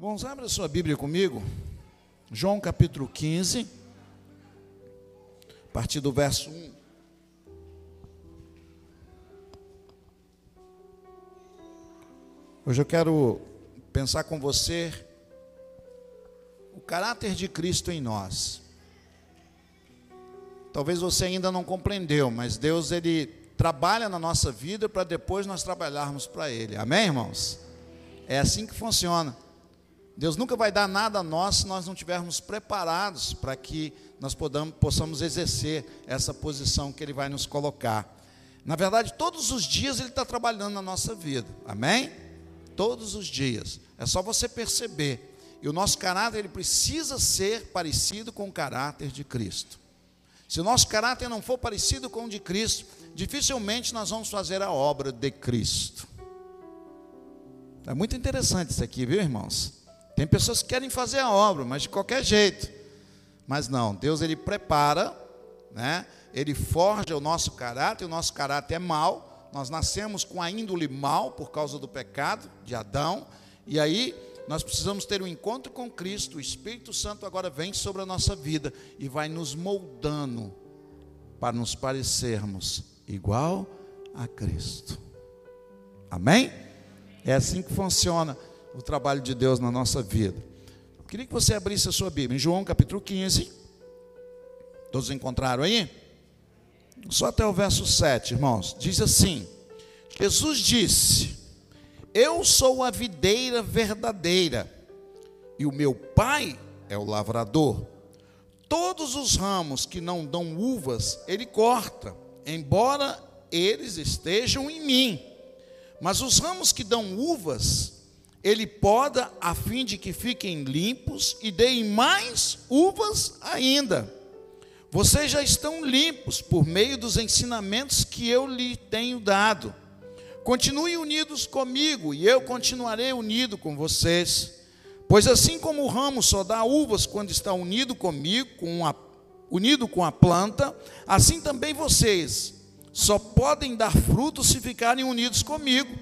Vamos abrir a sua Bíblia comigo. João capítulo 15, a partir do verso 1. Hoje eu quero pensar com você o caráter de Cristo em nós. Talvez você ainda não compreendeu, mas Deus ele trabalha na nossa vida para depois nós trabalharmos para ele. Amém, irmãos? É assim que funciona. Deus nunca vai dar nada a nós se nós não estivermos preparados para que nós podamos, possamos exercer essa posição que Ele vai nos colocar. Na verdade, todos os dias Ele está trabalhando na nossa vida, amém? Todos os dias, é só você perceber. E o nosso caráter ele precisa ser parecido com o caráter de Cristo. Se o nosso caráter não for parecido com o de Cristo, dificilmente nós vamos fazer a obra de Cristo. É muito interessante isso aqui, viu, irmãos? Tem pessoas que querem fazer a obra, mas de qualquer jeito. Mas não, Deus ele prepara, né? Ele forja o nosso caráter, o nosso caráter é mau. Nós nascemos com a índole mal por causa do pecado de Adão, e aí nós precisamos ter um encontro com Cristo. O Espírito Santo agora vem sobre a nossa vida e vai nos moldando para nos parecermos igual a Cristo. Amém? É assim que funciona o trabalho de Deus na nossa vida. Queria que você abrisse a sua Bíblia em João capítulo 15. Todos encontraram aí? Só até o verso 7, irmãos. Diz assim: Jesus disse: Eu sou a videira verdadeira, e o meu pai é o lavrador. Todos os ramos que não dão uvas, ele corta, embora eles estejam em mim. Mas os ramos que dão uvas, ele poda a fim de que fiquem limpos e deem mais uvas ainda. Vocês já estão limpos por meio dos ensinamentos que eu lhe tenho dado. Continuem unidos comigo e eu continuarei unido com vocês. Pois assim como o ramo só dá uvas quando está unido comigo, com a, unido com a planta, assim também vocês só podem dar frutos se ficarem unidos comigo.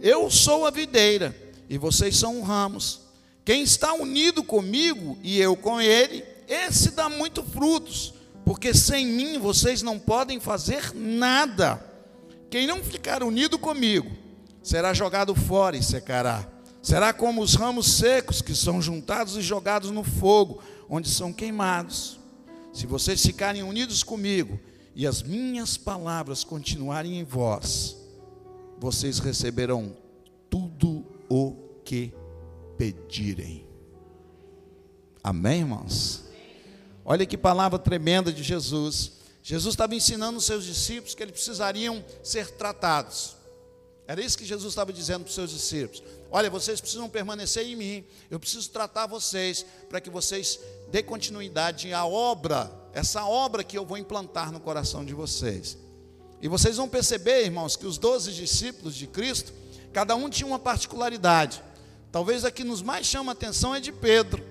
Eu sou a videira e vocês são ramos. Quem está unido comigo e eu com ele, esse dá muito frutos, porque sem mim vocês não podem fazer nada. Quem não ficar unido comigo será jogado fora e secará. Será como os ramos secos que são juntados e jogados no fogo, onde são queimados. Se vocês ficarem unidos comigo e as minhas palavras continuarem em vós, vocês receberão tudo o que pedirem. Amém, irmãos? Olha que palavra tremenda de Jesus. Jesus estava ensinando os seus discípulos que eles precisariam ser tratados. Era isso que Jesus estava dizendo para os seus discípulos. Olha, vocês precisam permanecer em mim. Eu preciso tratar vocês para que vocês dê continuidade à obra, essa obra que eu vou implantar no coração de vocês. E vocês vão perceber, irmãos, que os doze discípulos de Cristo Cada um tinha uma particularidade. Talvez a que nos mais chama a atenção é de Pedro.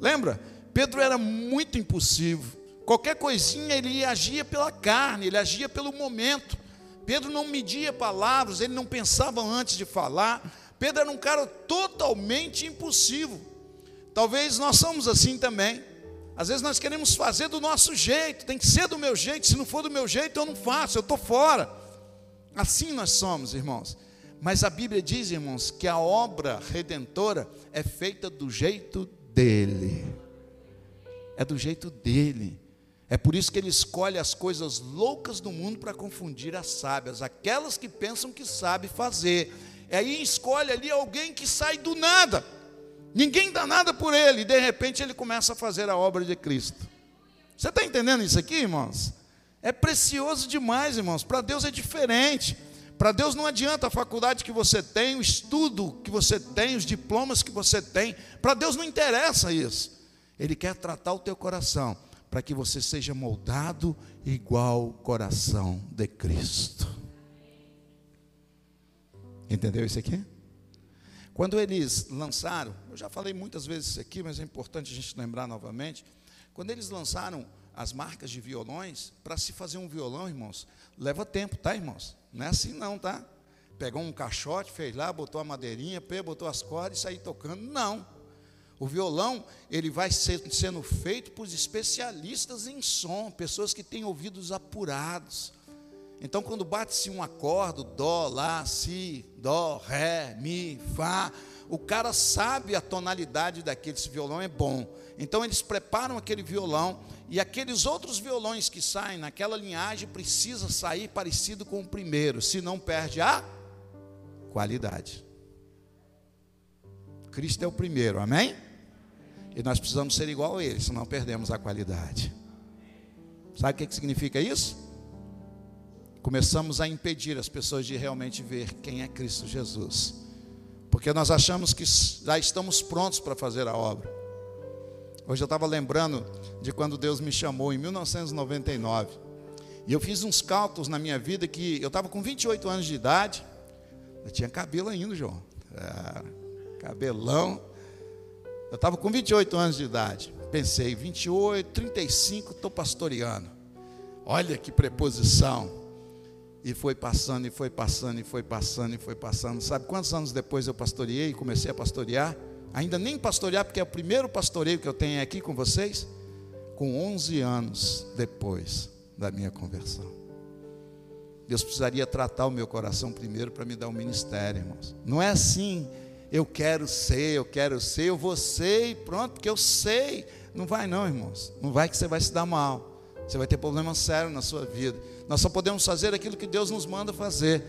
Lembra? Pedro era muito impulsivo. Qualquer coisinha ele agia pela carne, ele agia pelo momento. Pedro não media palavras, ele não pensava antes de falar. Pedro era um cara totalmente impulsivo. Talvez nós somos assim também. Às vezes nós queremos fazer do nosso jeito, tem que ser do meu jeito. Se não for do meu jeito, eu não faço, eu estou fora. Assim nós somos, irmãos. Mas a Bíblia diz, irmãos, que a obra redentora é feita do jeito dele. É do jeito dele. É por isso que ele escolhe as coisas loucas do mundo para confundir as sábias, aquelas que pensam que sabe fazer. E aí escolhe ali alguém que sai do nada. Ninguém dá nada por ele, e de repente ele começa a fazer a obra de Cristo. Você está entendendo isso aqui, irmãos? É precioso demais, irmãos. Para Deus é diferente. Para Deus não adianta a faculdade que você tem, o estudo que você tem, os diplomas que você tem. Para Deus não interessa isso. Ele quer tratar o teu coração para que você seja moldado igual o coração de Cristo. Entendeu isso aqui? Quando eles lançaram, eu já falei muitas vezes isso aqui, mas é importante a gente lembrar novamente. Quando eles lançaram as marcas de violões, para se fazer um violão, irmãos, leva tempo, tá, irmãos? Não é assim não, tá? Pegou um caixote, fez lá, botou a madeirinha, botou as cordas e saiu tocando. Não. O violão, ele vai ser, sendo feito por especialistas em som, pessoas que têm ouvidos apurados. Então, quando bate-se um acorde, dó, lá, si, dó, ré, mi, fá, o cara sabe a tonalidade daquele violão é bom. Então eles preparam aquele violão e aqueles outros violões que saem naquela linhagem precisa sair parecido com o primeiro, senão perde a qualidade. Cristo é o primeiro, amém? E nós precisamos ser igual a ele, senão perdemos a qualidade. Sabe o que, que significa isso? Começamos a impedir as pessoas de realmente ver quem é Cristo Jesus. Porque nós achamos que já estamos prontos para fazer a obra. Hoje eu estava lembrando de quando Deus me chamou em 1999. E eu fiz uns cálculos na minha vida que eu estava com 28 anos de idade. Eu tinha cabelo ainda, João. É, cabelão. Eu estava com 28 anos de idade. Pensei, 28, 35, estou pastoreando. Olha que preposição. E foi passando, e foi passando, e foi passando, e foi passando. Sabe quantos anos depois eu pastoreei e comecei a pastorear? Ainda nem pastorear, porque é o primeiro pastoreio que eu tenho aqui com vocês. Com 11 anos depois da minha conversão. Deus precisaria tratar o meu coração primeiro para me dar um ministério, irmãos. Não é assim eu quero ser, eu quero ser, eu vou ser e pronto, porque eu sei. Não vai não, irmãos. Não vai que você vai se dar mal. Você vai ter problema sério na sua vida. Nós só podemos fazer aquilo que Deus nos manda fazer.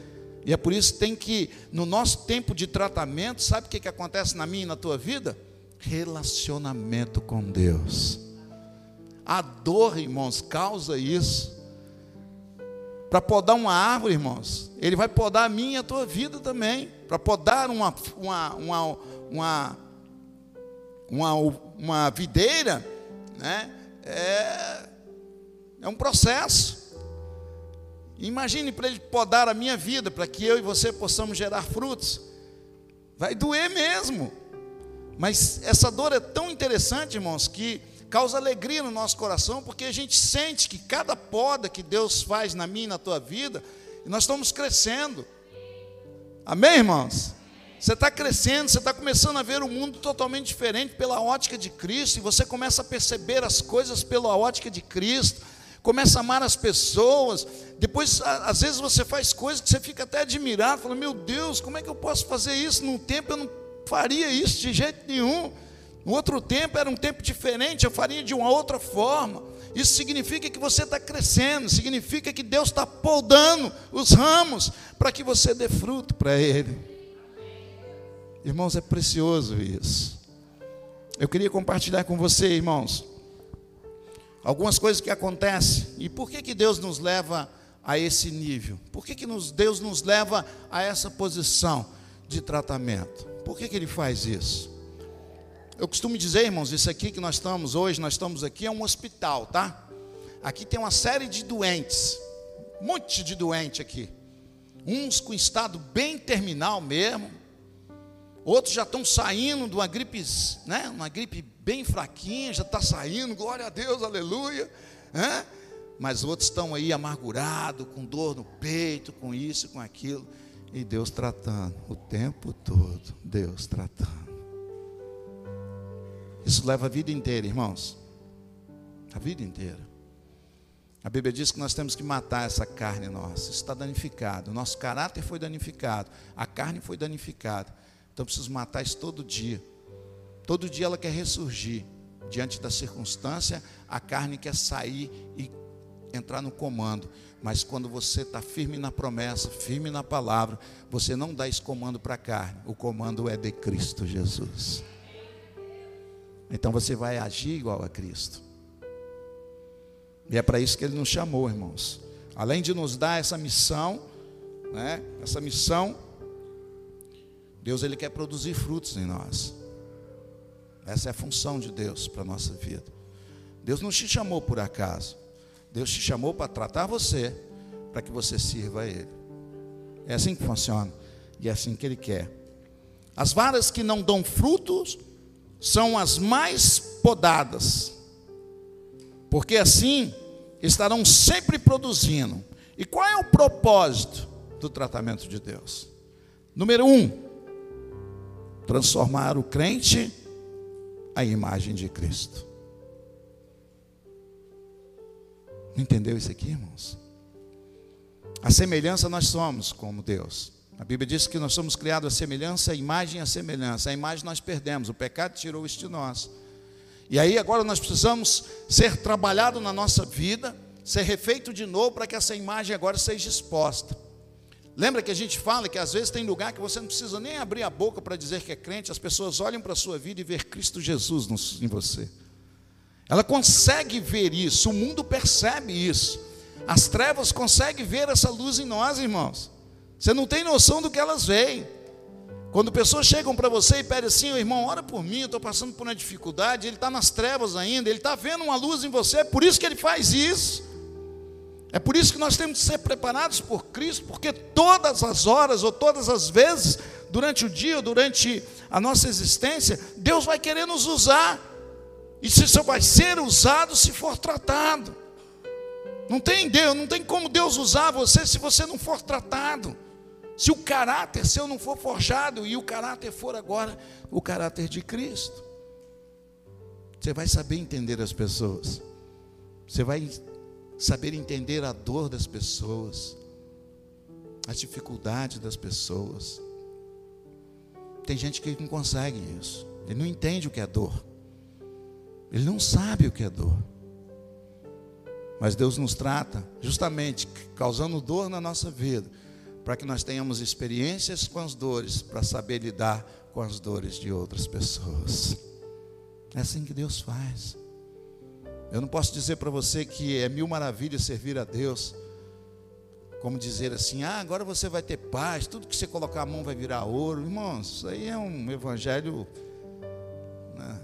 E é por isso que tem que, no nosso tempo de tratamento, sabe o que, que acontece na minha e na tua vida? Relacionamento com Deus. A dor, irmãos, causa isso. Para podar uma árvore, irmãos, ele vai podar a minha e a tua vida também. Para podar uma, uma, uma, uma, uma, uma videira, né? É, é um processo. Imagine para ele podar a minha vida, para que eu e você possamos gerar frutos. Vai doer mesmo. Mas essa dor é tão interessante, irmãos, que causa alegria no nosso coração, porque a gente sente que cada poda que Deus faz na minha e na tua vida, nós estamos crescendo. Amém, irmãos? Você está crescendo, você está começando a ver o mundo totalmente diferente pela ótica de Cristo, e você começa a perceber as coisas pela ótica de Cristo, começa a amar as pessoas. Depois, às vezes, você faz coisas que você fica até admirado, fala: Meu Deus, como é que eu posso fazer isso? Num tempo eu não faria isso de jeito nenhum. No outro tempo era um tempo diferente, eu faria de uma outra forma. Isso significa que você está crescendo, significa que Deus está podando os ramos para que você dê fruto para Ele. Irmãos, é precioso isso. Eu queria compartilhar com você, irmãos, algumas coisas que acontecem e por que, que Deus nos leva a esse nível? Por que, que nos, Deus nos leva a essa posição de tratamento? Por que, que Ele faz isso? Eu costumo dizer, irmãos, isso aqui que nós estamos hoje, nós estamos aqui é um hospital, tá? Aqui tem uma série de doentes, um monte de doente aqui. Uns com estado bem terminal mesmo, outros já estão saindo de uma gripe, né? Uma gripe bem fraquinha, já está saindo, glória a Deus, aleluia, né? Mas outros estão aí amargurados, com dor no peito, com isso, com aquilo, e Deus tratando o tempo todo, Deus tratando. Isso leva a vida inteira, irmãos. A vida inteira. A Bíblia diz que nós temos que matar essa carne nossa. Isso está danificado. O nosso caráter foi danificado. A carne foi danificada. Então preciso matar isso todo dia. Todo dia ela quer ressurgir. Diante da circunstância, a carne quer sair e entrar no comando. Mas quando você está firme na promessa, firme na palavra, você não dá esse comando para a carne. O comando é de Cristo Jesus. Então você vai agir igual a Cristo. E é para isso que ele nos chamou, irmãos. Além de nos dar essa missão, né? Essa missão, Deus ele quer produzir frutos em nós. Essa é a função de Deus para a nossa vida. Deus não te chamou por acaso. Deus te chamou para tratar você, para que você sirva a Ele. É assim que funciona. E é assim que Ele quer. As varas que não dão frutos são as mais podadas, porque assim estarão sempre produzindo. E qual é o propósito do tratamento de Deus? Número um, transformar o crente à imagem de Cristo. Entendeu isso aqui, irmãos? A semelhança nós somos como Deus. A Bíblia diz que nós somos criados a semelhança, a imagem a semelhança. A imagem nós perdemos, o pecado tirou isso de nós. E aí agora nós precisamos ser trabalhado na nossa vida, ser refeito de novo para que essa imagem agora seja exposta. Lembra que a gente fala que às vezes tem lugar que você não precisa nem abrir a boca para dizer que é crente, as pessoas olham para a sua vida e ver Cristo Jesus em você. Ela consegue ver isso, o mundo percebe isso. As trevas conseguem ver essa luz em nós, irmãos. Você não tem noção do que elas veem. Quando pessoas chegam para você e pedem assim, irmão, ora por mim, eu estou passando por uma dificuldade, ele está nas trevas ainda, ele está vendo uma luz em você, é por isso que ele faz isso. É por isso que nós temos que ser preparados por Cristo, porque todas as horas ou todas as vezes, durante o dia, ou durante a nossa existência, Deus vai querer nos usar. E se só vai ser usado se for tratado. Não tem Deus, não tem como Deus usar você se você não for tratado. Se o caráter seu não for forjado e o caráter for agora o caráter de Cristo. Você vai saber entender as pessoas. Você vai saber entender a dor das pessoas, as dificuldades das pessoas. Tem gente que não consegue isso. Ele não entende o que é dor. Ele não sabe o que é dor. Mas Deus nos trata justamente causando dor na nossa vida, para que nós tenhamos experiências com as dores, para saber lidar com as dores de outras pessoas. É assim que Deus faz. Eu não posso dizer para você que é mil maravilhas servir a Deus, como dizer assim, ah, agora você vai ter paz, tudo que você colocar a mão vai virar ouro. Irmãos, isso aí é um evangelho. Né?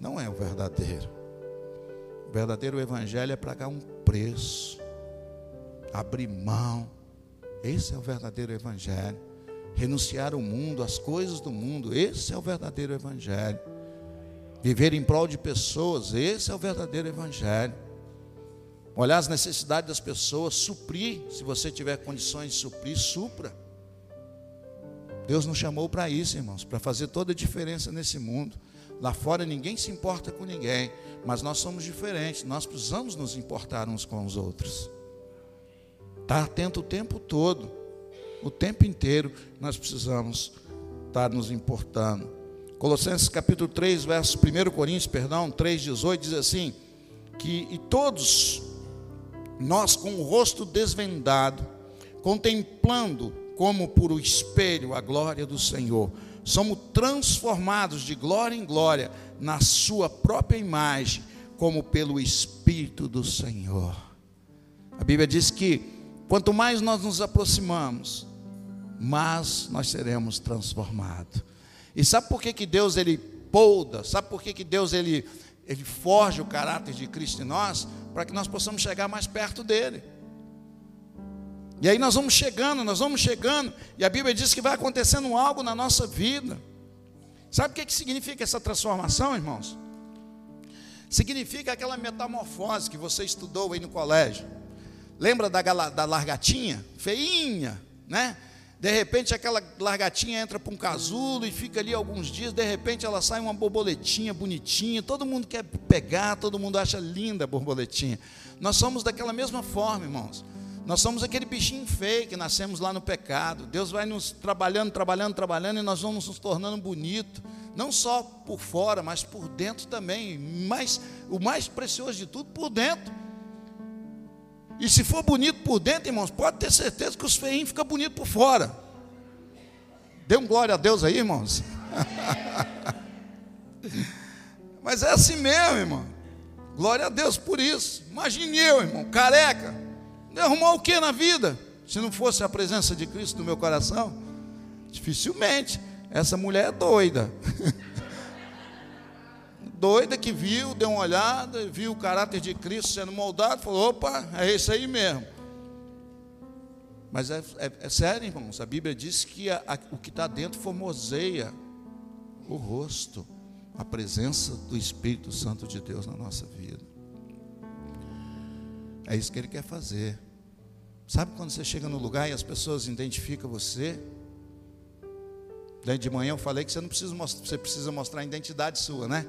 Não é o verdadeiro. O verdadeiro evangelho é pagar um preço, abrir mão. Esse é o verdadeiro evangelho. Renunciar ao mundo, às coisas do mundo. Esse é o verdadeiro evangelho. Viver em prol de pessoas, esse é o verdadeiro evangelho. Olhar as necessidades das pessoas, suprir, se você tiver condições de suprir, supra. Deus nos chamou para isso, irmãos, para fazer toda a diferença nesse mundo. Lá fora ninguém se importa com ninguém, mas nós somos diferentes, nós precisamos nos importar uns com os outros. Estar tá atento o tempo todo, o tempo inteiro, nós precisamos estar nos importando. Colossenses capítulo 3, verso 1 Coríntios, perdão, 3,18 diz assim: que e todos nós com o rosto desvendado, contemplando como por o espelho a glória do Senhor, somos transformados de glória em glória na sua própria imagem, como pelo Espírito do Senhor. A Bíblia diz que quanto mais nós nos aproximamos, mais nós seremos transformados. E sabe por que, que Deus ele polda? Sabe por que, que Deus ele, ele forja o caráter de Cristo em nós? Para que nós possamos chegar mais perto dele. E aí nós vamos chegando, nós vamos chegando, e a Bíblia diz que vai acontecendo algo na nossa vida. Sabe o que, que significa essa transformação, irmãos? Significa aquela metamorfose que você estudou aí no colégio. Lembra da, da largatinha? Feinha, né? De repente aquela largatinha entra para um casulo e fica ali alguns dias, de repente ela sai uma borboletinha bonitinha, todo mundo quer pegar, todo mundo acha linda a borboletinha. Nós somos daquela mesma forma, irmãos. Nós somos aquele bichinho feio que nascemos lá no pecado. Deus vai nos trabalhando, trabalhando, trabalhando e nós vamos nos tornando bonito, não só por fora, mas por dentro também. Mas o mais precioso de tudo, por dentro. E se for bonito por dentro, irmãos, pode ter certeza que os feinhos ficam bonitos por fora. Dê um glória a Deus aí, irmãos. Mas é assim mesmo, irmão. Glória a Deus por isso. Imagine eu, irmão, careca. Arrumar o que na vida? Se não fosse a presença de Cristo no meu coração? Dificilmente. Essa mulher é doida. doida que viu, deu uma olhada, viu o caráter de Cristo sendo moldado, falou: opa, é isso aí mesmo. Mas é, é, é sério, irmãos, a Bíblia diz que a, a, o que está dentro formoseia o rosto, a presença do Espírito Santo de Deus na nossa vida. É isso que Ele quer fazer. Sabe quando você chega no lugar e as pessoas identificam você? De manhã eu falei que você não precisa mostrar, você precisa mostrar a identidade sua, né?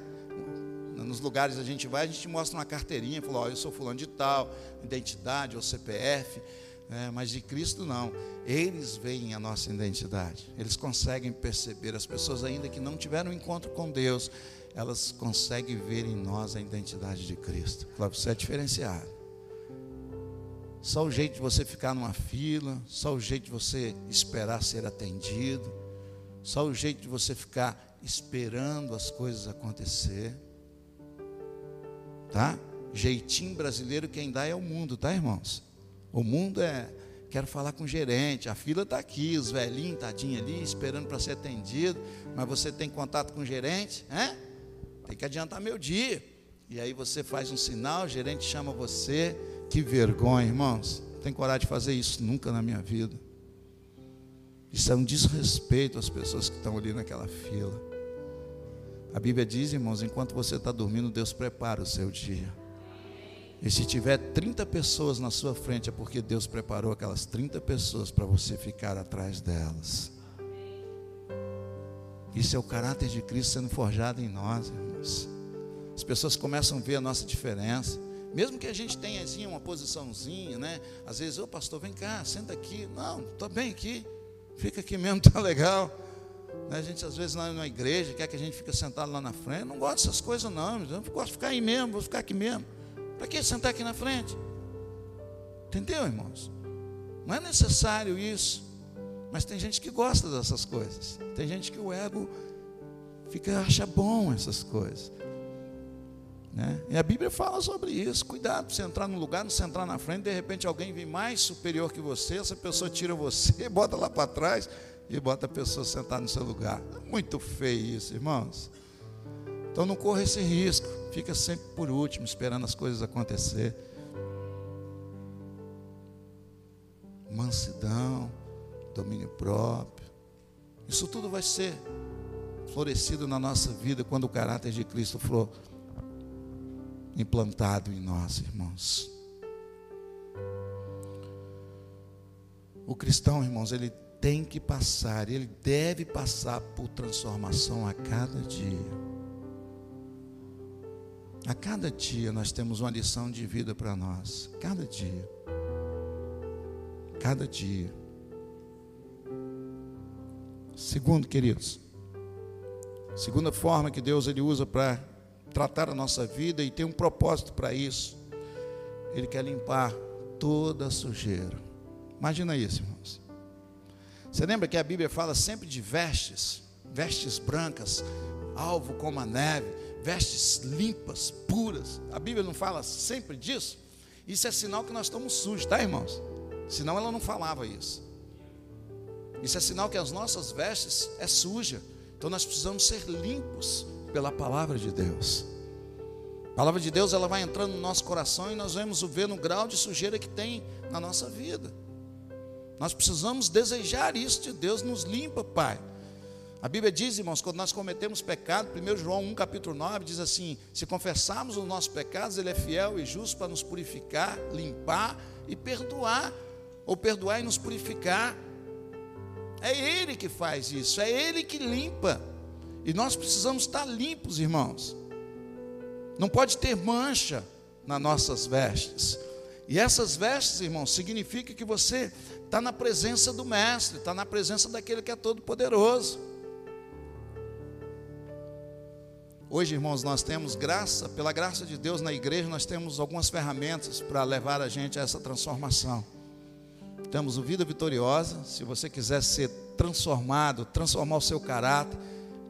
Nos lugares a gente vai, a gente mostra uma carteirinha, fala, ó, eu sou fulano de tal, identidade ou CPF, né? mas de Cristo não. Eles veem a nossa identidade, eles conseguem perceber, as pessoas ainda que não tiveram um encontro com Deus, elas conseguem ver em nós a identidade de Cristo. Claro, você é diferenciado. Só o jeito de você ficar numa fila, só o jeito de você esperar ser atendido, só o jeito de você ficar esperando as coisas acontecer. Tá? Jeitinho brasileiro quem dá é o mundo, tá, irmãos? O mundo é quero falar com o gerente, a fila está aqui, os velhinhos, tadinho ali, esperando para ser atendido, mas você tem contato com o gerente, é? Tem que adiantar meu dia. E aí você faz um sinal, o gerente chama você, que vergonha, irmãos. Não tem coragem de fazer isso nunca na minha vida. Isso é um desrespeito às pessoas que estão ali naquela fila. A Bíblia diz, irmãos, enquanto você está dormindo, Deus prepara o seu dia. E se tiver 30 pessoas na sua frente, é porque Deus preparou aquelas 30 pessoas para você ficar atrás delas. Isso é o caráter de Cristo sendo forjado em nós, irmãos. As pessoas começam a ver a nossa diferença. Mesmo que a gente tenha assim, uma posiçãozinha, né? Às vezes, ô pastor, vem cá, senta aqui. Não, estou bem aqui. Fica aqui mesmo, está legal. Né, a gente às vezes na igreja quer que a gente fique sentado lá na frente. Não gosto dessas coisas não. Eu gosto de ficar aí mesmo, vou ficar aqui mesmo. Para que sentar aqui na frente? Entendeu, irmãos? Não é necessário isso. Mas tem gente que gosta dessas coisas. Tem gente que o ego fica acha bom essas coisas. Né? E a Bíblia fala sobre isso. Cuidado para você entrar no lugar, não se entrar na frente, de repente alguém vem mais superior que você, essa pessoa tira você, bota lá para trás e bota a pessoa sentar no seu lugar. É muito feio isso, irmãos. Então não corra esse risco. Fica sempre por último, esperando as coisas acontecer. Mansidão, domínio próprio. Isso tudo vai ser florescido na nossa vida quando o caráter de Cristo for implantado em nós, irmãos. O cristão, irmãos, ele tem que passar, ele deve passar por transformação a cada dia. A cada dia nós temos uma lição de vida para nós. Cada dia. Cada dia. Segundo, queridos, segunda forma que Deus ele usa para tratar a nossa vida e tem um propósito para isso. Ele quer limpar toda a sujeira. Imagina isso, irmãos. Você lembra que a Bíblia fala sempre de vestes, vestes brancas, alvo como a neve, vestes limpas, puras. A Bíblia não fala sempre disso? Isso é sinal que nós estamos sujos, tá, irmãos? Senão ela não falava isso. Isso é sinal que as nossas vestes é suja. Então nós precisamos ser limpos pela palavra de Deus. A palavra de Deus ela vai entrando no nosso coração e nós vamos ver no grau de sujeira que tem na nossa vida. Nós precisamos desejar isso de Deus, nos limpa, Pai. A Bíblia diz, irmãos, quando nós cometemos pecado, 1 João 1, capítulo 9, diz assim: se confessarmos os nossos pecados, Ele é fiel e justo para nos purificar, limpar e perdoar, ou perdoar e nos purificar. É Ele que faz isso, é Ele que limpa. E nós precisamos estar limpos, irmãos. Não pode ter mancha nas nossas vestes. E essas vestes, irmãos, significa que você está na presença do Mestre, está na presença daquele que é todo-poderoso. Hoje, irmãos, nós temos graça, pela graça de Deus na igreja, nós temos algumas ferramentas para levar a gente a essa transformação. Temos o Vida Vitoriosa, se você quiser ser transformado, transformar o seu caráter,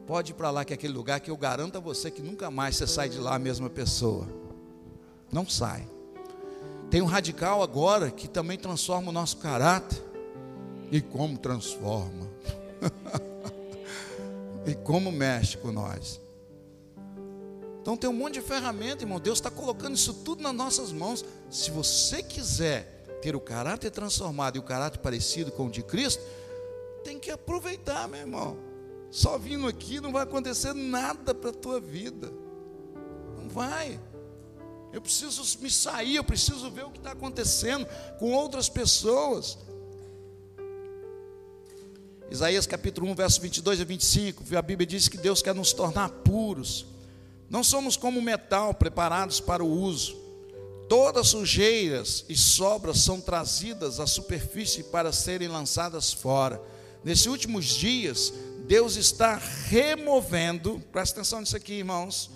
Pode ir para lá, que é aquele lugar que eu garanto a você que nunca mais você sai de lá a mesma pessoa. Não sai. Tem um radical agora que também transforma o nosso caráter. E como transforma? e como mexe com nós? Então tem um monte de ferramenta, irmão. Deus está colocando isso tudo nas nossas mãos. Se você quiser ter o caráter transformado e o caráter parecido com o de Cristo, tem que aproveitar, meu irmão. Só vindo aqui não vai acontecer nada para a tua vida. Não vai. Eu preciso me sair, eu preciso ver o que está acontecendo com outras pessoas. Isaías capítulo 1, verso 22 a 25, a Bíblia diz que Deus quer nos tornar puros. Não somos como metal preparados para o uso. Todas sujeiras e sobras são trazidas à superfície para serem lançadas fora. Nesses últimos dias, Deus está removendo, presta atenção nisso aqui, irmãos.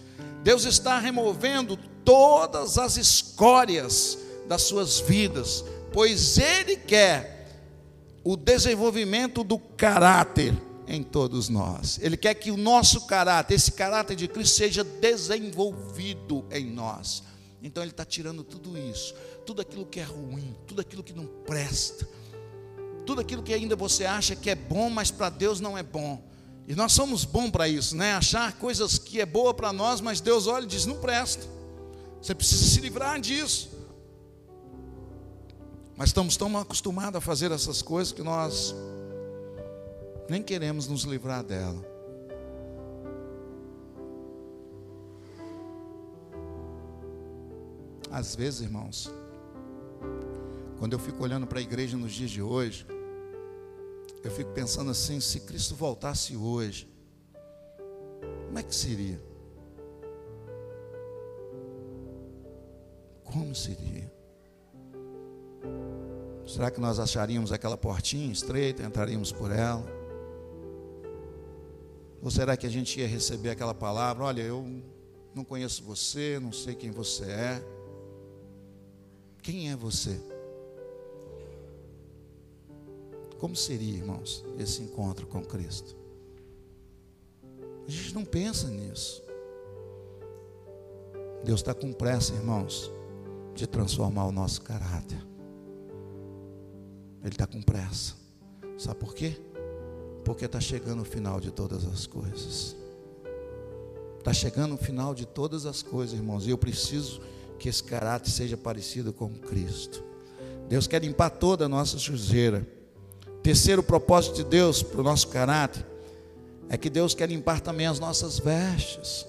Deus está removendo todas as escórias das suas vidas, pois Ele quer o desenvolvimento do caráter em todos nós. Ele quer que o nosso caráter, esse caráter de Cristo, seja desenvolvido em nós. Então Ele está tirando tudo isso, tudo aquilo que é ruim, tudo aquilo que não presta, tudo aquilo que ainda você acha que é bom, mas para Deus não é bom. E nós somos bons para isso, né? Achar coisas que é boa para nós, mas Deus olha e diz: não presta. Você precisa se livrar disso. Mas estamos tão acostumados a fazer essas coisas que nós nem queremos nos livrar dela. Às vezes, irmãos, quando eu fico olhando para a igreja nos dias de hoje, eu fico pensando assim: se Cristo voltasse hoje, como é que seria? Como seria? Será que nós acharíamos aquela portinha estreita, entraríamos por ela? Ou será que a gente ia receber aquela palavra? Olha, eu não conheço você, não sei quem você é. Quem é você? Como seria, irmãos, esse encontro com Cristo? A gente não pensa nisso. Deus está com pressa, irmãos, de transformar o nosso caráter. Ele está com pressa. Sabe por quê? Porque está chegando o final de todas as coisas. Está chegando o final de todas as coisas, irmãos. E eu preciso que esse caráter seja parecido com Cristo. Deus quer limpar toda a nossa sujeira. Terceiro propósito de Deus para o nosso caráter é que Deus quer limpar também as nossas vestes.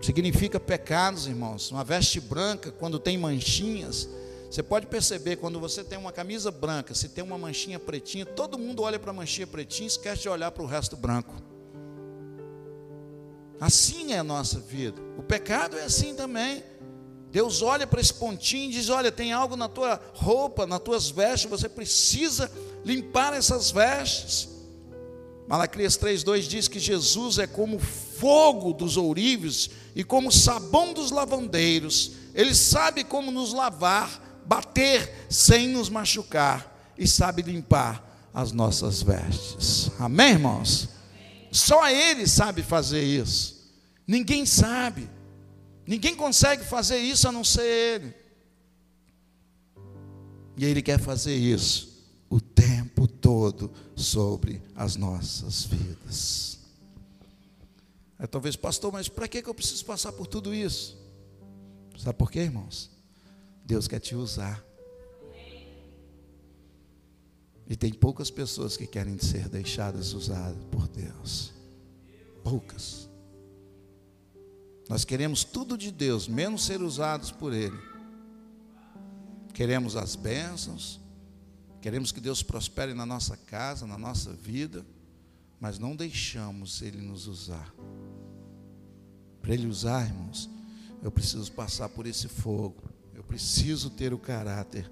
Significa pecados, irmãos. Uma veste branca, quando tem manchinhas, você pode perceber, quando você tem uma camisa branca, se tem uma manchinha pretinha, todo mundo olha para a manchinha pretinha e esquece de olhar para o resto branco. Assim é a nossa vida. O pecado é assim também. Deus olha para esse pontinho e diz: Olha, tem algo na tua roupa, nas tuas vestes, você precisa limpar essas vestes. Malaquias 3,2 diz que Jesus é como fogo dos ourives e como sabão dos lavandeiros. Ele sabe como nos lavar bater sem nos machucar e sabe limpar as nossas vestes. Amém, irmãos? Só Ele sabe fazer isso. Ninguém sabe. Ninguém consegue fazer isso a não ser Ele. E Ele quer fazer isso o tempo todo sobre as nossas vidas. Aí talvez, pastor, mas para que eu preciso passar por tudo isso? Sabe por quê, irmãos? Deus quer te usar. E tem poucas pessoas que querem ser deixadas usadas por Deus. Poucas. Nós queremos tudo de Deus, menos ser usados por Ele. Queremos as bênçãos, queremos que Deus prospere na nossa casa, na nossa vida, mas não deixamos Ele nos usar. Para Ele usar, irmãos, eu preciso passar por esse fogo. Eu preciso ter o caráter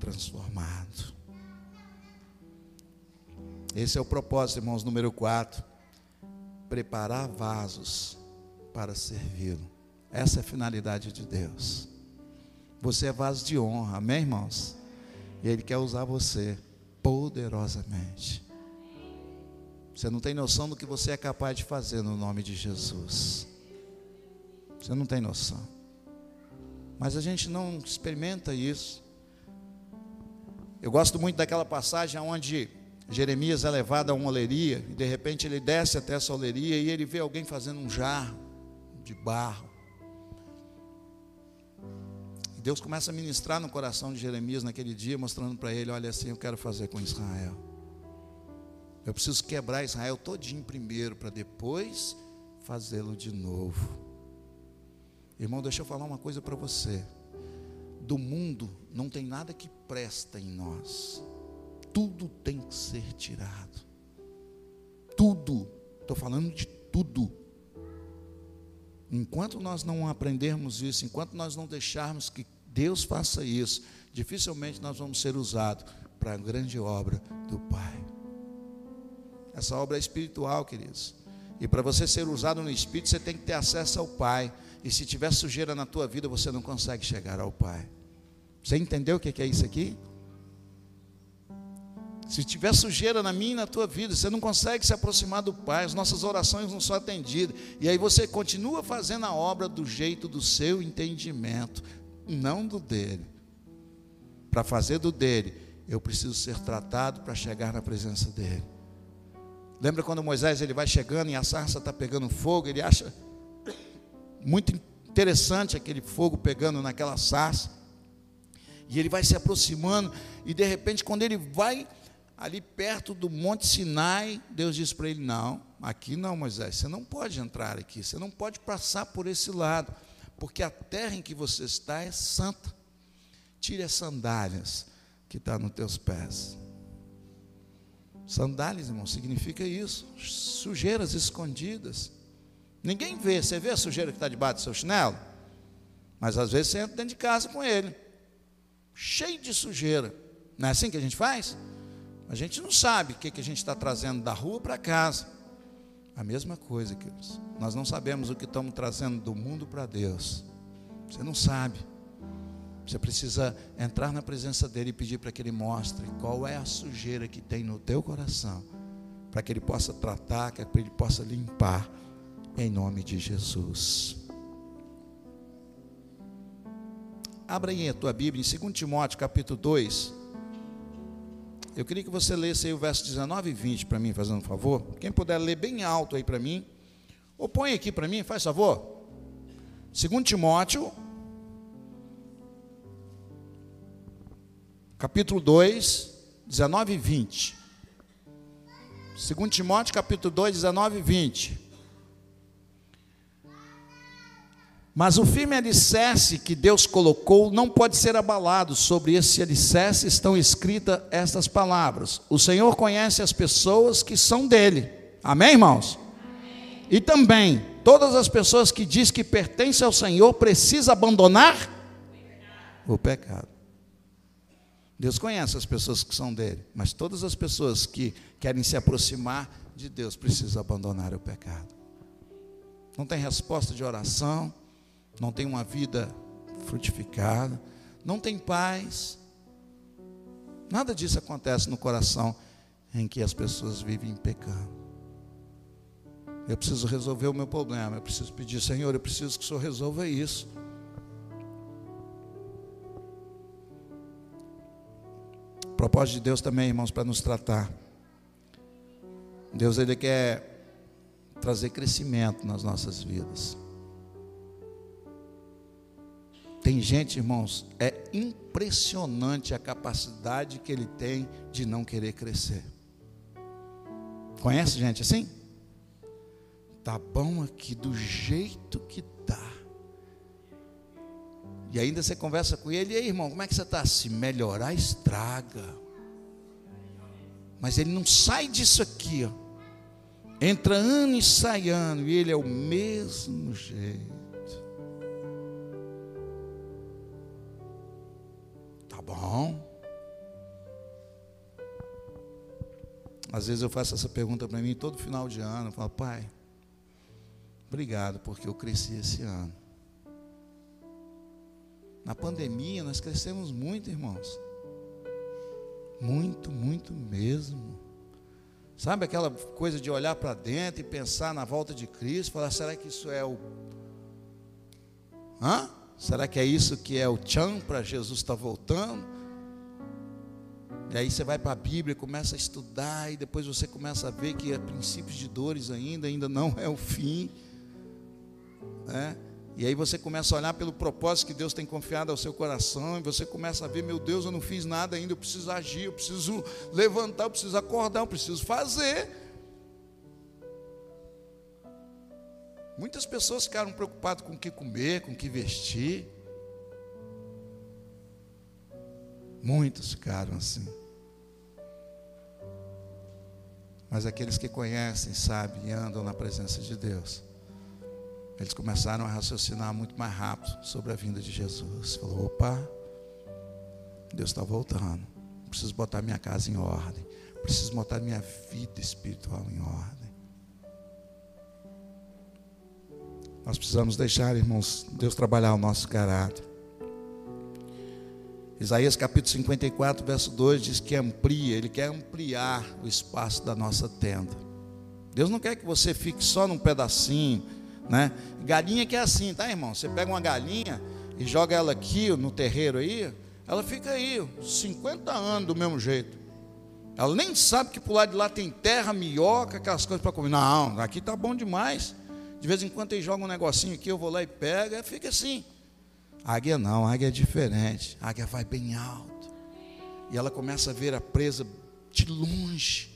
transformado. Esse é o propósito, irmãos, número 4. Preparar vasos para servi-lo. Essa é a finalidade de Deus. Você é vaso de honra, amém, irmãos? E Ele quer usar você poderosamente. Você não tem noção do que você é capaz de fazer no nome de Jesus. Você não tem noção. Mas a gente não experimenta isso. Eu gosto muito daquela passagem onde Jeremias é levado a uma oleria e de repente ele desce até essa oleria e ele vê alguém fazendo um jarro de barro. Deus começa a ministrar no coração de Jeremias naquele dia, mostrando para ele: olha assim, eu quero fazer com Israel. Eu preciso quebrar Israel todinho primeiro para depois fazê-lo de novo. Irmão, deixa eu falar uma coisa para você. Do mundo não tem nada que presta em nós. Tudo tem que ser tirado. Tudo. Estou falando de tudo. Enquanto nós não aprendermos isso, enquanto nós não deixarmos que Deus faça isso, dificilmente nós vamos ser usados para a grande obra do Pai. Essa obra é espiritual, queridos. E para você ser usado no Espírito, você tem que ter acesso ao Pai. E se tiver sujeira na tua vida, você não consegue chegar ao Pai. Você entendeu o que é isso aqui? Se tiver sujeira na minha e na tua vida, você não consegue se aproximar do Pai, as nossas orações não são atendidas. E aí você continua fazendo a obra do jeito do seu entendimento, não do dele. Para fazer do dele, eu preciso ser tratado para chegar na presença dele. Lembra quando Moisés ele vai chegando e a sarça está pegando fogo, ele acha muito interessante aquele fogo pegando naquela sarça. E ele vai se aproximando, e de repente, quando ele vai ali perto do Monte Sinai, Deus diz para ele: Não, aqui não, Moisés, você não pode entrar aqui, você não pode passar por esse lado, porque a terra em que você está é santa. Tire as sandálias que estão tá nos teus pés. Sandálias, irmão, significa isso, sujeiras escondidas. Ninguém vê, você vê a sujeira que está debaixo do seu chinelo? Mas às vezes você entra dentro de casa com ele, cheio de sujeira. Não é assim que a gente faz? A gente não sabe o que, a gente está trazendo da rua para casa. A mesma coisa, queridos. Nós não sabemos o que estamos trazendo do mundo para Deus. Você não sabe. Você precisa entrar na presença dele e pedir para que ele mostre qual é a sujeira que tem no teu coração, para que ele possa tratar, para que ele possa limpar, em nome de Jesus. Abra aí a tua Bíblia em 2 Timóteo capítulo 2. Eu queria que você lesse aí o verso 19 e 20 para mim, fazendo um favor. Quem puder ler bem alto aí para mim. Ou põe aqui para mim, faz favor. 2 Timóteo, capítulo 2, 19 e 20. 2 Timóteo, capítulo 2, 19 e 20. Mas o firme alicerce que Deus colocou não pode ser abalado. Sobre esse alicerce estão escritas estas palavras: O Senhor conhece as pessoas que são dele. Amém, irmãos? Amém. E também, todas as pessoas que diz que pertencem ao Senhor precisam abandonar o pecado. Deus conhece as pessoas que são dele, mas todas as pessoas que querem se aproximar de Deus precisam abandonar o pecado. Não tem resposta de oração não tem uma vida frutificada, não tem paz. Nada disso acontece no coração em que as pessoas vivem pecando. Eu preciso resolver o meu problema. Eu preciso pedir, Senhor, eu preciso que o Senhor resolva isso. Propósito de Deus também, irmãos, para nos tratar. Deus ele quer trazer crescimento nas nossas vidas. Tem gente, irmãos, é impressionante a capacidade que ele tem de não querer crescer. Conhece gente assim? Tá bom aqui do jeito que tá. E ainda você conversa com ele, e aí, irmão, como é que você está? Se melhorar, estraga. Mas ele não sai disso aqui, ó. Entra ano e sai ano, e ele é o mesmo jeito. Bom. Às vezes eu faço essa pergunta para mim todo final de ano. Eu falo, pai, obrigado porque eu cresci esse ano. Na pandemia nós crescemos muito, irmãos. Muito, muito mesmo. Sabe aquela coisa de olhar para dentro e pensar na volta de Cristo, falar, será que isso é o. Hã? Será que é isso que é o tchan para Jesus estar tá voltando? E aí você vai para a Bíblia, começa a estudar, e depois você começa a ver que é princípios de dores ainda, ainda não é o fim. Né? E aí você começa a olhar pelo propósito que Deus tem confiado ao seu coração, e você começa a ver, meu Deus, eu não fiz nada ainda, eu preciso agir, eu preciso levantar, eu preciso acordar, eu preciso fazer. Muitas pessoas ficaram preocupadas com o que comer, com o que vestir. Muitos ficaram assim. Mas aqueles que conhecem, sabem e andam na presença de Deus, eles começaram a raciocinar muito mais rápido sobre a vinda de Jesus. Falou: opa, Deus está voltando. Preciso botar minha casa em ordem. Preciso botar minha vida espiritual em ordem. Nós precisamos deixar, irmãos, Deus trabalhar o nosso caráter. Isaías capítulo 54, verso 2 diz que amplia, Ele quer ampliar o espaço da nossa tenda. Deus não quer que você fique só num pedacinho, né? Galinha que é assim, tá, irmão? Você pega uma galinha e joga ela aqui no terreiro aí, ela fica aí 50 anos do mesmo jeito. Ela nem sabe que por lado de lá tem terra, minhoca, aquelas coisas para comer. Não, aqui tá bom demais. De vez em quando ele joga um negocinho aqui, eu vou lá e pego, fica assim. águia não, águia é diferente. águia vai bem alto. E ela começa a ver a presa de longe.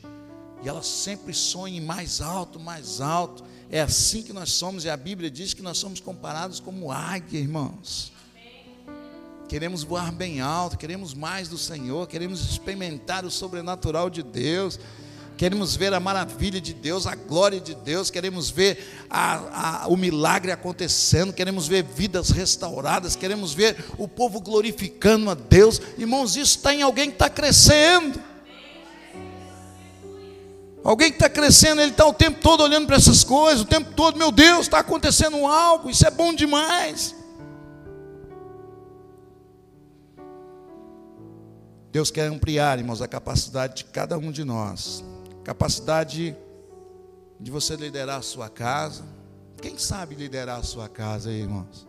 E ela sempre sonha em mais alto, mais alto. É assim que nós somos, e a Bíblia diz que nós somos comparados como águia, irmãos. Queremos voar bem alto, queremos mais do Senhor, queremos experimentar o sobrenatural de Deus queremos ver a maravilha de Deus, a glória de Deus, queremos ver a, a, o milagre acontecendo, queremos ver vidas restauradas, queremos ver o povo glorificando a Deus. Irmãos, isso está em alguém que está crescendo. Alguém que está crescendo, ele está o tempo todo olhando para essas coisas, o tempo todo, meu Deus, está acontecendo algo, isso é bom demais. Deus quer ampliar, irmãos, a capacidade de cada um de nós capacidade de você liderar a sua casa. Quem sabe liderar a sua casa irmãos?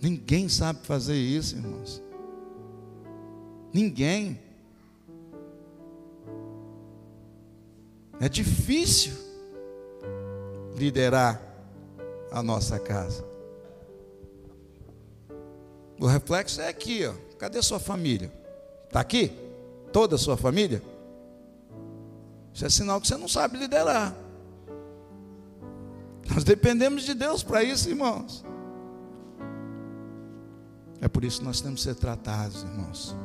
Ninguém sabe fazer isso, irmãos. Ninguém. É difícil liderar a nossa casa. O reflexo é aqui, ó. Cadê sua família? Está aqui? Toda a sua família? Isso é sinal que você não sabe liderar. Nós dependemos de Deus para isso, irmãos. É por isso que nós temos que ser tratados, irmãos.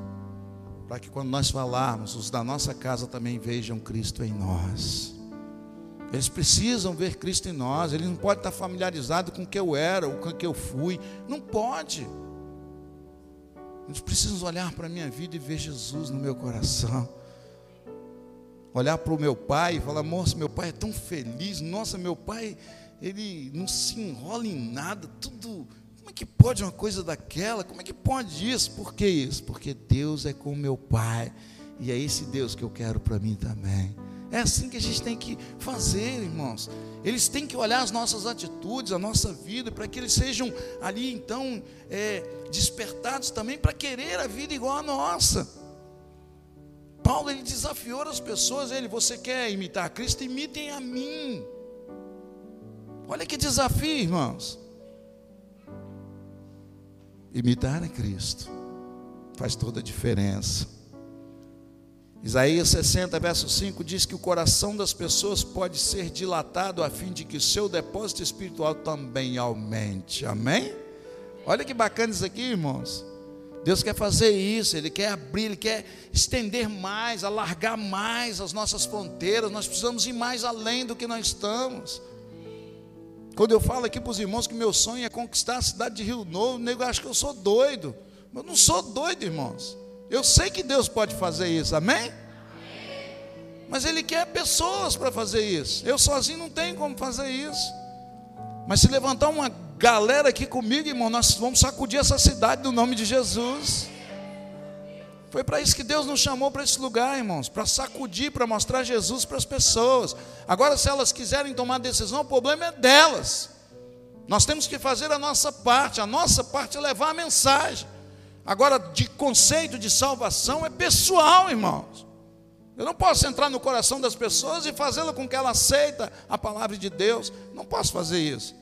Para que quando nós falarmos, os da nossa casa também vejam Cristo em nós. Eles precisam ver Cristo em nós. Ele não pode estar familiarizado com o que eu era ou com o que eu fui. Não pode. Eles precisam olhar para a minha vida e ver Jesus no meu coração olhar para o meu pai e falar: Moça, meu pai é tão feliz, nossa, meu pai, ele não se enrola em nada, tudo. Como é que pode uma coisa daquela? Como é que pode isso? Por que isso? Porque Deus é com meu pai, e é esse Deus que eu quero para mim também. É assim que a gente tem que fazer, irmãos. Eles têm que olhar as nossas atitudes, a nossa vida, para que eles sejam ali então é, despertados também para querer a vida igual a nossa. Paulo ele desafiou as pessoas, ele, você quer imitar Cristo, imitem a mim. Olha que desafio, irmãos. Imitar a Cristo faz toda a diferença. Isaías 60, verso 5 diz que o coração das pessoas pode ser dilatado a fim de que o seu depósito espiritual também aumente. Amém? Olha que bacana isso aqui, irmãos. Deus quer fazer isso, Ele quer abrir, Ele quer estender mais, alargar mais as nossas fronteiras. Nós precisamos ir mais além do que nós estamos. Quando eu falo aqui para os irmãos que meu sonho é conquistar a cidade de Rio Novo, o nego acha que eu sou doido. Eu não sou doido, irmãos. Eu sei que Deus pode fazer isso, amém? Mas Ele quer pessoas para fazer isso. Eu sozinho não tenho como fazer isso. Mas se levantar uma galera aqui comigo, irmão, nós vamos sacudir essa cidade no nome de Jesus. Foi para isso que Deus nos chamou para esse lugar, irmãos, para sacudir, para mostrar Jesus para as pessoas. Agora, se elas quiserem tomar decisão, o problema é delas. Nós temos que fazer a nossa parte, a nossa parte é levar a mensagem. Agora, de conceito de salvação é pessoal, irmãos. Eu não posso entrar no coração das pessoas e fazê-la com que ela aceita a palavra de Deus. Não posso fazer isso.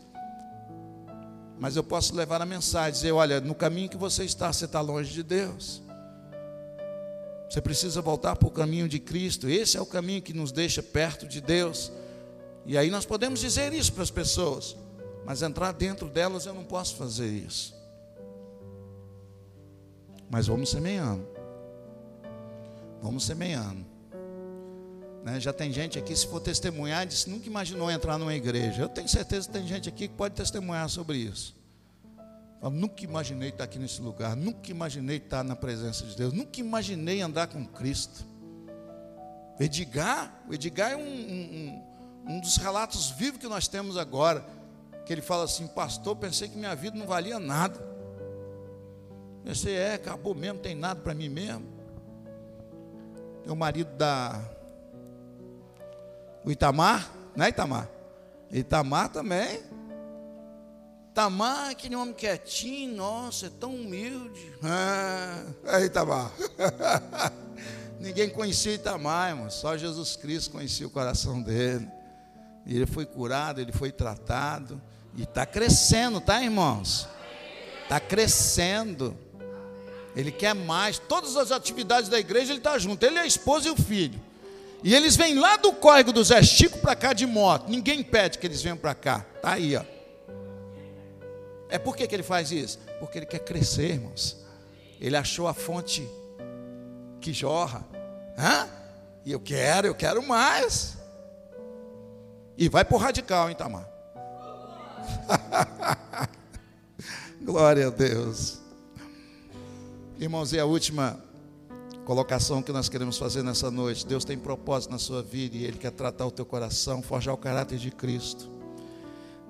Mas eu posso levar a mensagem, dizer, olha, no caminho que você está, você está longe de Deus. Você precisa voltar para o caminho de Cristo. Esse é o caminho que nos deixa perto de Deus. E aí nós podemos dizer isso para as pessoas, mas entrar dentro delas eu não posso fazer isso. Mas vamos semeando. Vamos semeando. Né? Já tem gente aqui, se for testemunhar, disse nunca imaginou entrar numa igreja. Eu tenho certeza que tem gente aqui que pode testemunhar sobre isso. Eu nunca imaginei estar aqui nesse lugar, nunca imaginei estar na presença de Deus, nunca imaginei andar com Cristo. Edgar, o Edgar é um, um, um dos relatos vivos que nós temos agora, que ele fala assim, pastor, pensei que minha vida não valia nada. Pensei, é, acabou mesmo, tem nada para mim mesmo. O marido da o Itamar, né Itamar? Itamar também. Itamar, aquele homem quietinho, nossa, é tão humilde. Ah, é Itamar. Ninguém conhecia Itamar, irmão. Só Jesus Cristo conhecia o coração dele. E ele foi curado, ele foi tratado. E está crescendo, tá, irmãos? Está crescendo. Ele quer mais. Todas as atividades da igreja ele está junto. Ele é a esposa e o filho. E eles vêm lá do córrego do Zé Chico para cá de moto. Ninguém pede que eles venham para cá. Está aí, ó. É por que, que ele faz isso? Porque ele quer crescer, irmãos. Ele achou a fonte que jorra. Hã? E eu quero, eu quero mais. E vai por radical, hein, Tamar? Glória a Deus. Irmãos, e a última colocação que nós queremos fazer nessa noite. Deus tem propósito na sua vida e Ele quer tratar o teu coração, forjar o caráter de Cristo.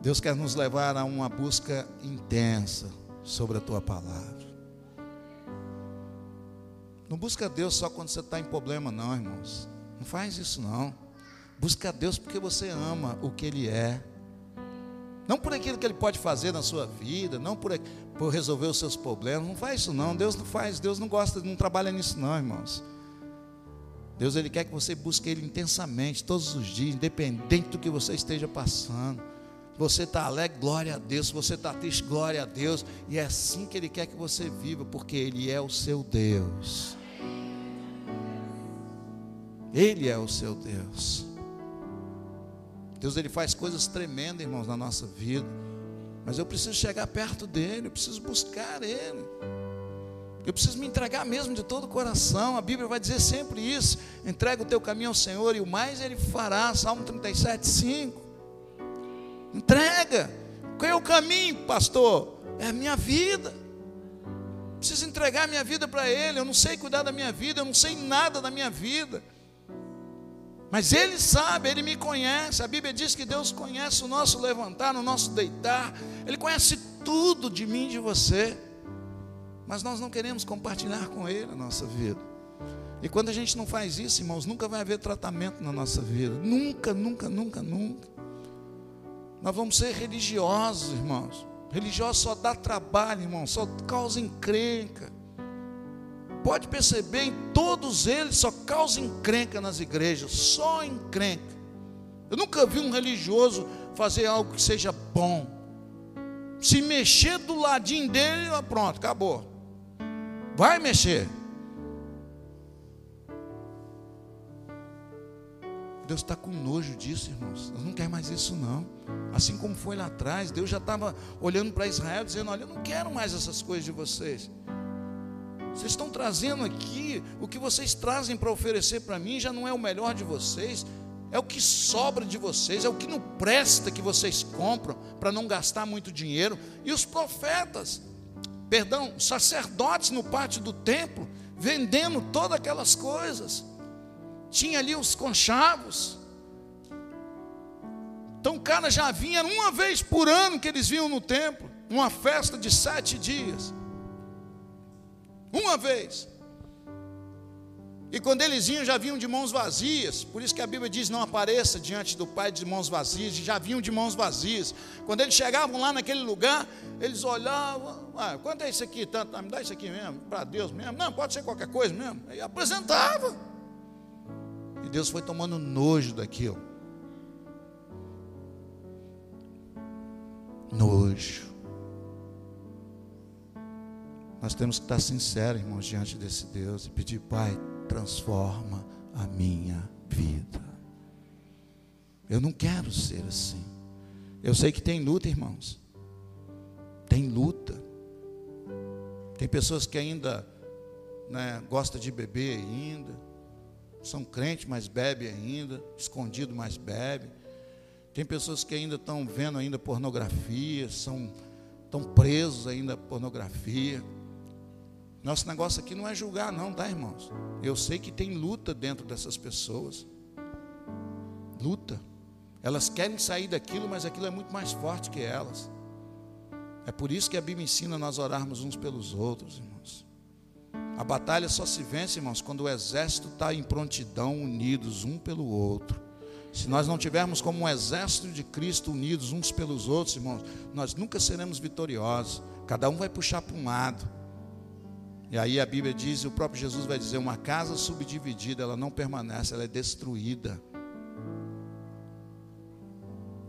Deus quer nos levar a uma busca intensa sobre a tua palavra. Não busca Deus só quando você está em problema, não, irmãos. Não faz isso, não. Busca Deus porque você ama o que Ele é. Não por aquilo que Ele pode fazer na sua vida, não por, por resolver os seus problemas. Não faz isso não. Deus não faz, Deus não gosta, não trabalha nisso não, irmãos. Deus ele quer que você busque Ele intensamente, todos os dias, independente do que você esteja passando. Você está alegre, glória a Deus. Se você está triste, glória a Deus. E é assim que Ele quer que você viva, porque Ele é o seu Deus. Ele é o seu Deus. Deus ele faz coisas tremendas, irmãos, na nossa vida. Mas eu preciso chegar perto dele, eu preciso buscar ele. Eu preciso me entregar mesmo de todo o coração. A Bíblia vai dizer sempre isso: entrega o teu caminho ao Senhor e o mais ele fará. Salmo 37, 5. Entrega. Qual é o caminho, pastor? É a minha vida. Preciso entregar a minha vida para Ele. Eu não sei cuidar da minha vida, eu não sei nada da minha vida. Mas Ele sabe, Ele me conhece. A Bíblia diz que Deus conhece o nosso levantar, o nosso deitar. Ele conhece tudo de mim e de você. Mas nós não queremos compartilhar com Ele a nossa vida. E quando a gente não faz isso, irmãos, nunca vai haver tratamento na nossa vida. Nunca, nunca, nunca, nunca. Nós vamos ser religiosos, irmãos. Religioso só dá trabalho, irmão, só causa encrenca pode perceber, em todos eles só causa encrenca nas igrejas, só encrenca. Eu nunca vi um religioso fazer algo que seja bom. Se mexer do ladinho dele, pronto, acabou. Vai mexer. Deus está com nojo disso, irmãos. Deus não quer mais isso, não. Assim como foi lá atrás, Deus já estava olhando para Israel, dizendo: Olha, eu não quero mais essas coisas de vocês. Vocês estão trazendo aqui, o que vocês trazem para oferecer para mim já não é o melhor de vocês, é o que sobra de vocês, é o que não presta que vocês compram para não gastar muito dinheiro. E os profetas, perdão, sacerdotes no pátio do templo, vendendo todas aquelas coisas. Tinha ali os conchavos. Então o cara já vinha uma vez por ano que eles vinham no templo, uma festa de sete dias. Uma vez. E quando eles vinham, já vinham de mãos vazias. Por isso que a Bíblia diz: não apareça diante do Pai de mãos vazias. Já vinham de mãos vazias. Quando eles chegavam lá naquele lugar, eles olhavam: ah, quanto é isso aqui? Tanto, ah, me dá isso aqui mesmo, para Deus mesmo. Não, pode ser qualquer coisa mesmo. E apresentava. E Deus foi tomando nojo daquilo. Nojo. Nós temos que estar sinceros, irmãos, diante desse Deus e pedir, Pai, transforma a minha vida. Eu não quero ser assim. Eu sei que tem luta, irmãos. Tem luta. Tem pessoas que ainda né, gostam de beber ainda. São crentes, mas bebe ainda. Escondido, mas bebe. Tem pessoas que ainda estão vendo ainda pornografia, são estão presos ainda à pornografia. Nosso negócio aqui não é julgar, não, tá, irmãos? Eu sei que tem luta dentro dessas pessoas. Luta. Elas querem sair daquilo, mas aquilo é muito mais forte que elas. É por isso que a Bíblia ensina nós orarmos uns pelos outros, irmãos. A batalha só se vence, irmãos, quando o exército está em prontidão, unidos um pelo outro. Se nós não tivermos como um exército de Cristo unidos uns pelos outros, irmãos, nós nunca seremos vitoriosos. Cada um vai puxar para um lado. E aí a Bíblia diz, e o próprio Jesus vai dizer: uma casa subdividida, ela não permanece, ela é destruída.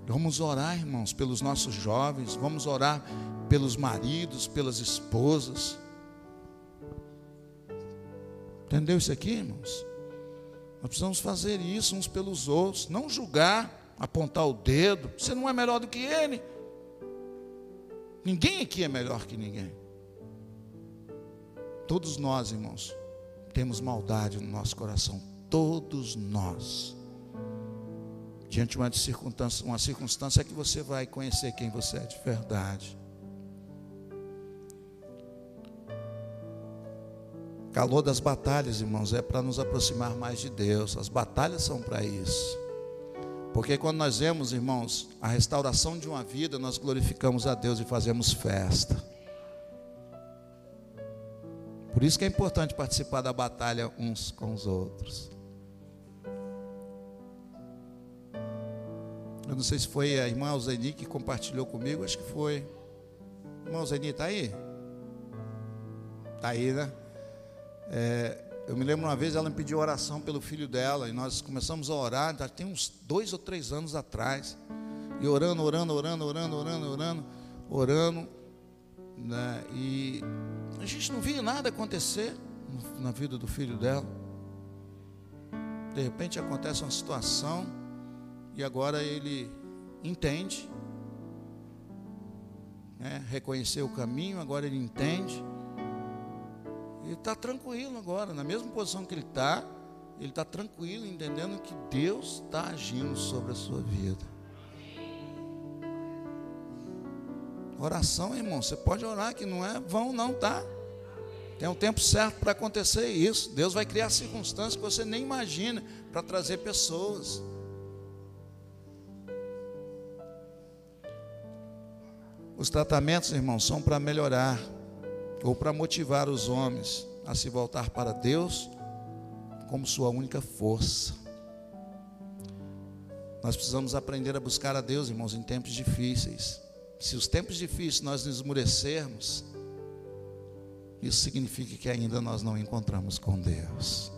Vamos orar, irmãos, pelos nossos jovens, vamos orar pelos maridos, pelas esposas. Entendeu isso aqui, irmãos? Nós precisamos fazer isso uns pelos outros, não julgar, apontar o dedo. Você não é melhor do que ele. Ninguém aqui é melhor que ninguém. Todos nós, irmãos, temos maldade no nosso coração. Todos nós. Diante de uma circunstância, uma circunstância que você vai conhecer quem você é de verdade. calor das batalhas, irmãos, é para nos aproximar mais de Deus. As batalhas são para isso. Porque quando nós vemos, irmãos, a restauração de uma vida, nós glorificamos a Deus e fazemos festa. Por isso que é importante participar da batalha uns com os outros. Eu não sei se foi a irmã Alzeni que compartilhou comigo, acho que foi. Irmã Alzeni, está aí? Está aí, né? É, eu me lembro uma vez ela me pediu oração pelo filho dela e nós começamos a orar, já tem uns dois ou três anos atrás. E orando, orando, orando, orando, orando, orando, orando. Né, e a gente não via nada acontecer na vida do filho dela. De repente acontece uma situação e agora ele entende, né, reconheceu o caminho, agora ele entende ele está tranquilo agora, na mesma posição que ele está, ele está tranquilo, entendendo que Deus está agindo sobre a sua vida. Oração, irmão, você pode orar que não é vão, não, tá? Tem um tempo certo para acontecer isso. Deus vai criar circunstâncias que você nem imagina para trazer pessoas. Os tratamentos, irmãos, são para melhorar ou para motivar os homens a se voltar para Deus como sua única força. Nós precisamos aprender a buscar a Deus, irmãos, em tempos difíceis. Se os tempos difíceis nós nos esmurecermos, isso significa que ainda nós não encontramos com Deus.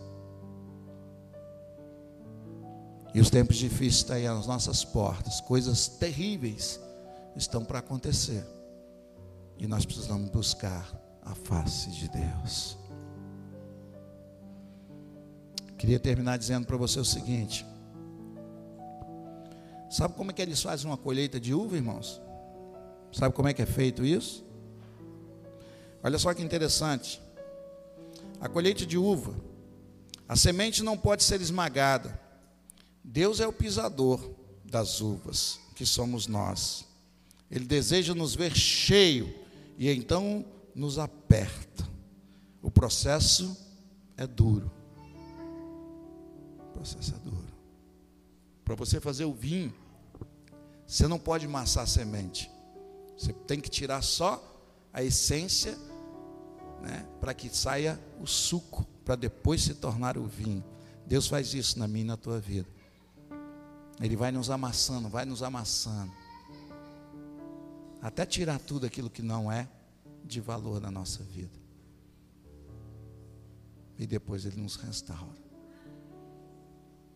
E os tempos difíceis estão aí às nossas portas, coisas terríveis estão para acontecer. E nós precisamos buscar a face de Deus. Queria terminar dizendo para você o seguinte: Sabe como é que eles fazem uma colheita de uva, irmãos? Sabe como é que é feito isso? Olha só que interessante. A colheita de uva, a semente não pode ser esmagada. Deus é o pisador das uvas, que somos nós. Ele deseja nos ver cheio e então nos aperta. O processo é duro. O processo é duro. Para você fazer o vinho, você não pode amassar a semente. Você tem que tirar só a essência, né, para que saia o suco, para depois se tornar o vinho. Deus faz isso na minha e na tua vida. Ele vai nos amassando, vai nos amassando. Até tirar tudo aquilo que não é de valor na nossa vida. E depois Ele nos restaura.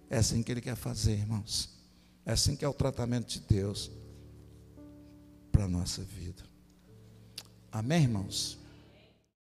É assim que Ele quer fazer, irmãos. É assim que é o tratamento de Deus para a nossa vida. Amém, irmãos?